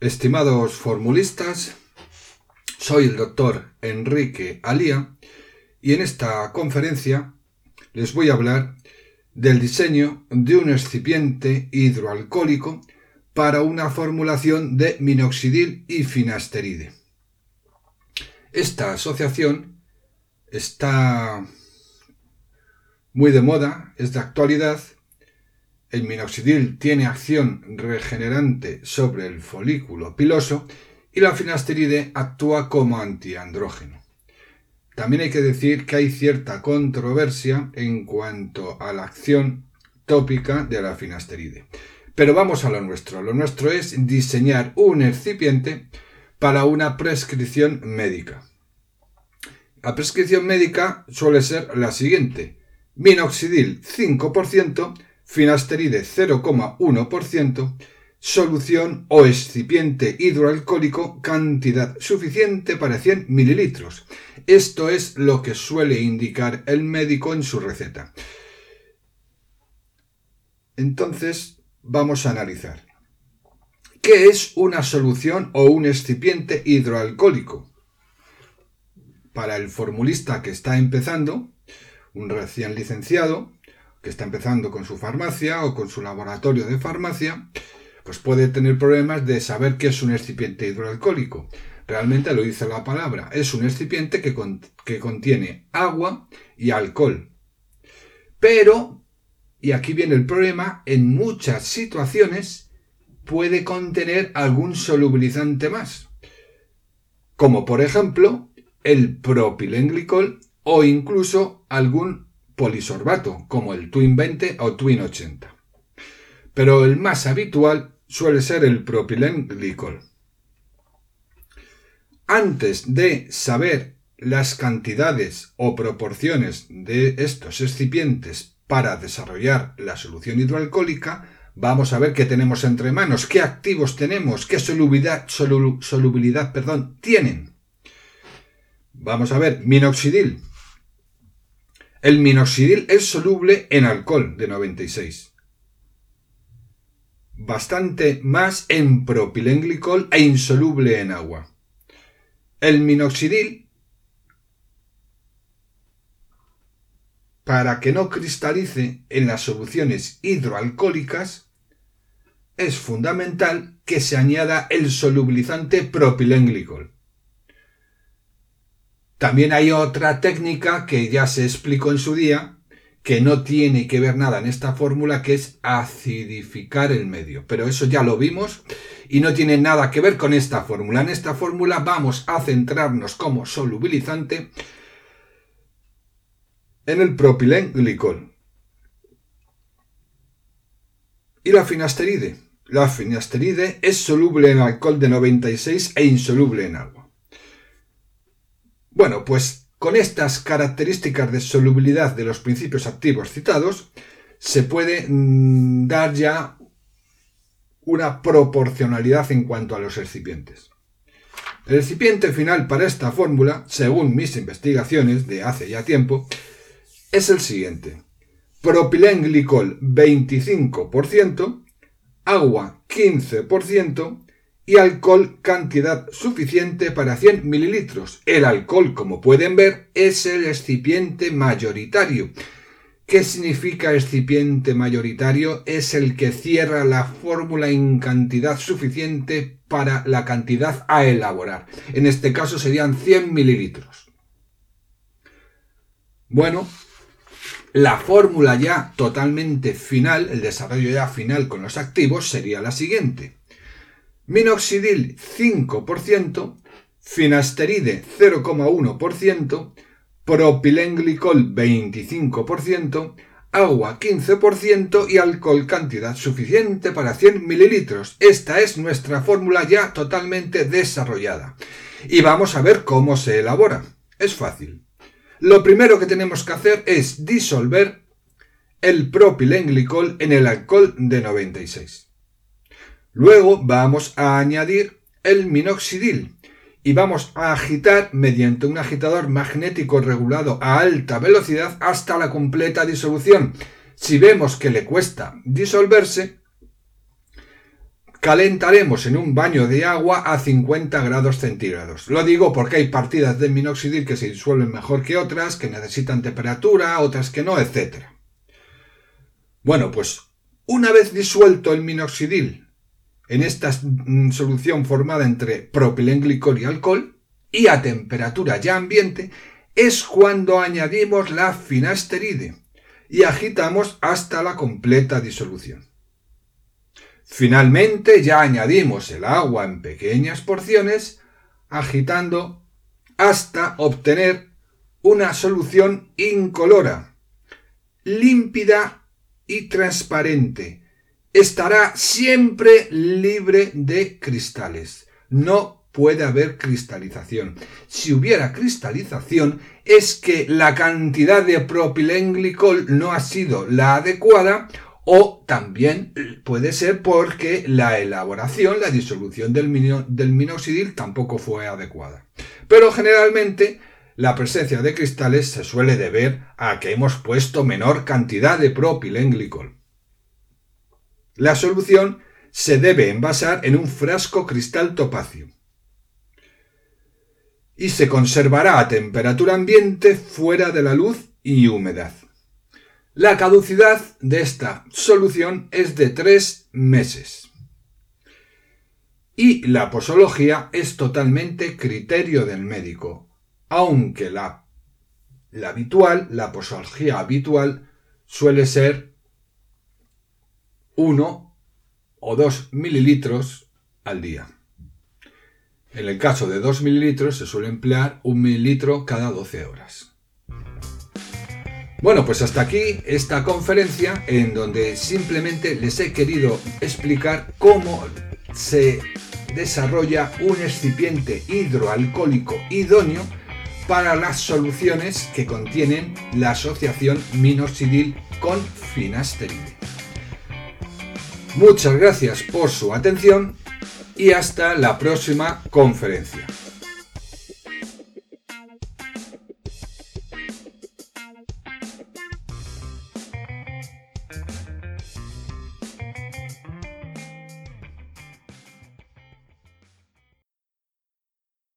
Estimados formulistas, soy el doctor Enrique Alía y en esta conferencia les voy a hablar del diseño de un excipiente hidroalcohólico para una formulación de minoxidil y finasteride. Esta asociación está muy de moda, es de actualidad el minoxidil tiene acción regenerante sobre el folículo piloso y la finasteride actúa como antiandrógeno. También hay que decir que hay cierta controversia en cuanto a la acción tópica de la finasteride. Pero vamos a lo nuestro. Lo nuestro es diseñar un excipiente para una prescripción médica. La prescripción médica suele ser la siguiente. Minoxidil 5%, finasteride 0,1%, solución o excipiente hidroalcohólico cantidad suficiente para 100 mililitros. Esto es lo que suele indicar el médico en su receta. Entonces, vamos a analizar. ¿Qué es una solución o un excipiente hidroalcohólico? Para el formulista que está empezando, un recién licenciado, que está empezando con su farmacia o con su laboratorio de farmacia, pues puede tener problemas de saber qué es un excipiente hidroalcohólico. Realmente lo dice la palabra, es un excipiente que, que contiene agua y alcohol. Pero, y aquí viene el problema, en muchas situaciones puede contener algún solubilizante más, como por ejemplo el propilenglicol o incluso algún polisorbato, como el Twin 20 o Twin 80. Pero el más habitual suele ser el propilenglicol. Antes de saber las cantidades o proporciones de estos excipientes para desarrollar la solución hidroalcohólica, vamos a ver qué tenemos entre manos, qué activos tenemos, qué solubilidad, solubilidad perdón, tienen. Vamos a ver, minoxidil, el minoxidil es soluble en alcohol de 96. Bastante más en propilenglicol e insoluble en agua. El minoxidil, para que no cristalice en las soluciones hidroalcohólicas, es fundamental que se añada el solubilizante propilenglicol. También hay otra técnica que ya se explicó en su día, que no tiene que ver nada en esta fórmula, que es acidificar el medio. Pero eso ya lo vimos y no tiene nada que ver con esta fórmula. En esta fórmula vamos a centrarnos como solubilizante en el propilenglicol. Y la finasteride. La finasteride es soluble en alcohol de 96 e insoluble en agua. Bueno, pues con estas características de solubilidad de los principios activos citados, se puede mm, dar ya una proporcionalidad en cuanto a los excipientes. El excipiente final para esta fórmula, según mis investigaciones de hace ya tiempo, es el siguiente. Propilenglicol 25%, agua 15%, y alcohol cantidad suficiente para 100 mililitros. El alcohol, como pueden ver, es el excipiente mayoritario. ¿Qué significa excipiente mayoritario? Es el que cierra la fórmula en cantidad suficiente para la cantidad a elaborar. En este caso serían 100 mililitros. Bueno, la fórmula ya totalmente final, el desarrollo ya final con los activos sería la siguiente minoxidil 5%, finasteride 0,1%, propilenglicol 25%, agua 15% y alcohol cantidad suficiente para 100 mililitros. Esta es nuestra fórmula ya totalmente desarrollada. Y vamos a ver cómo se elabora. Es fácil. Lo primero que tenemos que hacer es disolver el propilenglicol en el alcohol de 96. Luego vamos a añadir el minoxidil y vamos a agitar mediante un agitador magnético regulado a alta velocidad hasta la completa disolución. Si vemos que le cuesta disolverse, calentaremos en un baño de agua a 50 grados centígrados. Lo digo porque hay partidas de minoxidil que se disuelven mejor que otras, que necesitan temperatura, otras que no, etc. Bueno, pues una vez disuelto el minoxidil en esta mm, solución formada entre propilenglicol y alcohol, y a temperatura ya ambiente, es cuando añadimos la finasteride y agitamos hasta la completa disolución. Finalmente ya añadimos el agua en pequeñas porciones, agitando hasta obtener una solución incolora, límpida y transparente. Estará siempre libre de cristales. No puede haber cristalización. Si hubiera cristalización es que la cantidad de propilenglicol no ha sido la adecuada o también puede ser porque la elaboración, la disolución del, minoxidil tampoco fue adecuada. Pero generalmente la presencia de cristales se suele deber a que hemos puesto menor cantidad de propilenglicol. La solución se debe envasar en un frasco cristal topacio y se conservará a temperatura ambiente fuera de la luz y humedad. La caducidad de esta solución es de tres meses. Y la posología es totalmente criterio del médico, aunque la, la habitual, la posología habitual, suele ser 1 o 2 mililitros al día. En el caso de 2 mililitros se suele emplear un mililitro cada 12 horas. Bueno, pues hasta aquí esta conferencia en donde simplemente les he querido explicar cómo se desarrolla un excipiente hidroalcohólico idóneo para las soluciones que contienen la asociación minoxidil con finasteride. Muchas gracias por su atención y hasta la próxima conferencia.